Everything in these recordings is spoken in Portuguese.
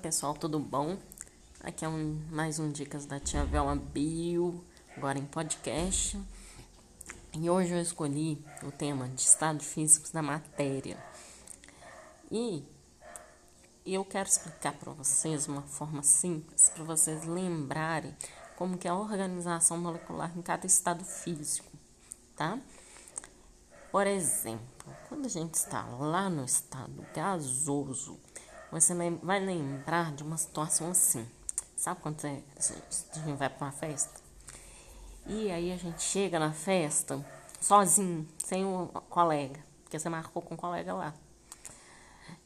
pessoal, tudo bom? Aqui é um, mais um Dicas da Tia Velma Bio, agora em podcast. E hoje eu escolhi o tema de estado físico da matéria. E eu quero explicar para vocês uma forma simples, para vocês lembrarem como que é a organização molecular em cada estado físico, tá? Por exemplo, quando a gente está lá no estado gasoso, você vai lembrar de uma situação assim. Sabe quando você, a gente vai para uma festa? E aí a gente chega na festa sozinho, sem um colega, porque você marcou com um colega lá.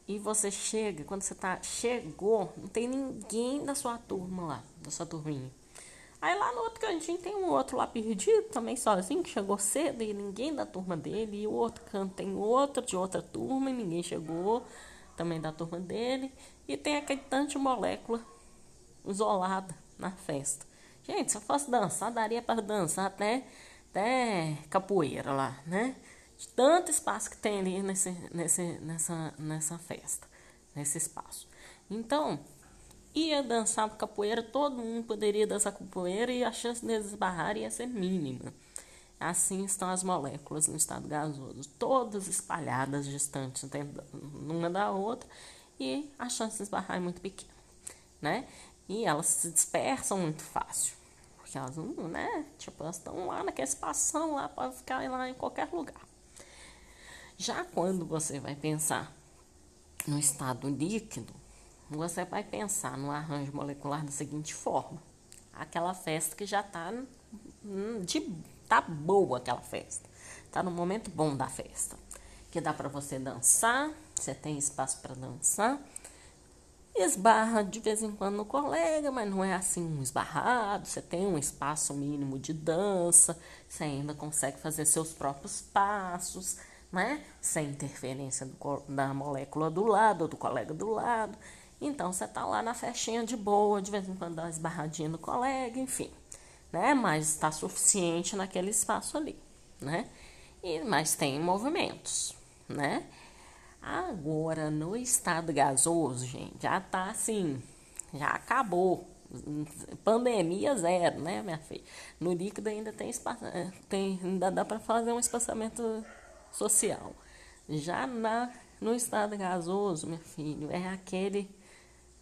E você chega, quando você tá chegou, não tem ninguém da sua turma lá, da sua turminha. Aí lá no outro cantinho tem um outro lá perdido, também sozinho, que chegou cedo e ninguém da turma dele. E o outro canto tem outro de outra turma e ninguém chegou também da turma dele, e tem aquele tanto de molécula isolada na festa. Gente, se eu fosse dançar, daria para dançar até, até capoeira lá, né? De tanto espaço que tem ali nesse, nesse, nessa, nessa festa, nesse espaço. Então, ia dançar capoeira, todo mundo poderia dançar capoeira e a chance de esbarrar ia ser mínima. Assim estão as moléculas no estado gasoso, todas espalhadas, distantes uma da outra, e a chance de esbarrar é muito pequena, né? E elas se dispersam muito fácil, porque elas não, né? Tipo, elas estão lá naquele espação lá, pode ficar lá em qualquer lugar. Já quando você vai pensar no estado líquido, você vai pensar no arranjo molecular da seguinte forma: aquela festa que já está de Tá boa aquela festa. Tá no momento bom da festa. Que dá para você dançar, você tem espaço para dançar. Esbarra de vez em quando no colega, mas não é assim um esbarrado. Você tem um espaço mínimo de dança, você ainda consegue fazer seus próprios passos, né? Sem interferência do, da molécula do lado ou do colega do lado. Então você tá lá na festinha de boa, de vez em quando dá uma esbarradinha no colega, enfim né? Mas está suficiente naquele espaço ali, né? E, mas tem movimentos, né? Agora, no estado gasoso, gente, já tá assim, já acabou. Pandemia zero, né, minha filha? No líquido ainda tem espaço, é, tem, ainda dá para fazer um espaçamento social. Já na, no estado gasoso, meu filho, é aquele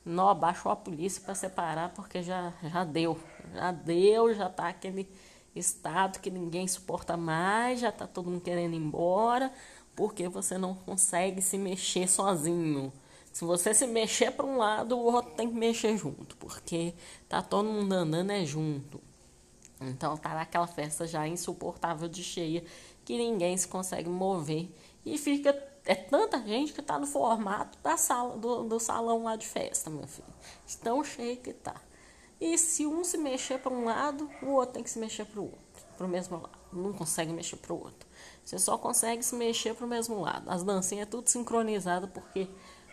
não abaixou a polícia para separar porque já, já deu. Já deu, já tá aquele estado que ninguém suporta mais, já tá todo mundo querendo ir embora, porque você não consegue se mexer sozinho. Se você se mexer para um lado, o outro tem que mexer junto, porque tá todo mundo andando é junto. Então tá naquela festa já insuportável de cheia que ninguém se consegue mover e fica é tanta gente que está no formato da sala, do, do salão lá de festa, meu filho. Tão cheio que tá. E se um se mexer para um lado, o outro tem que se mexer para o outro, para o mesmo lado. Não consegue mexer para o outro. Você só consegue se mexer para o mesmo lado. As dancinhas é tudo sincronizado porque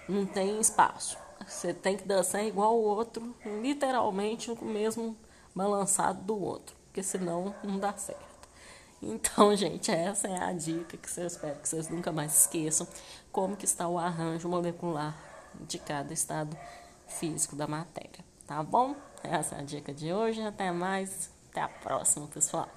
não tem espaço. Você tem que dançar igual o outro, literalmente o mesmo balançado do outro, porque senão não dá certo. Então, gente, essa é a dica que eu espero que vocês nunca mais esqueçam como que está o arranjo molecular de cada estado físico da matéria, tá bom? Essa é a dica de hoje. Até mais. Até a próxima, pessoal.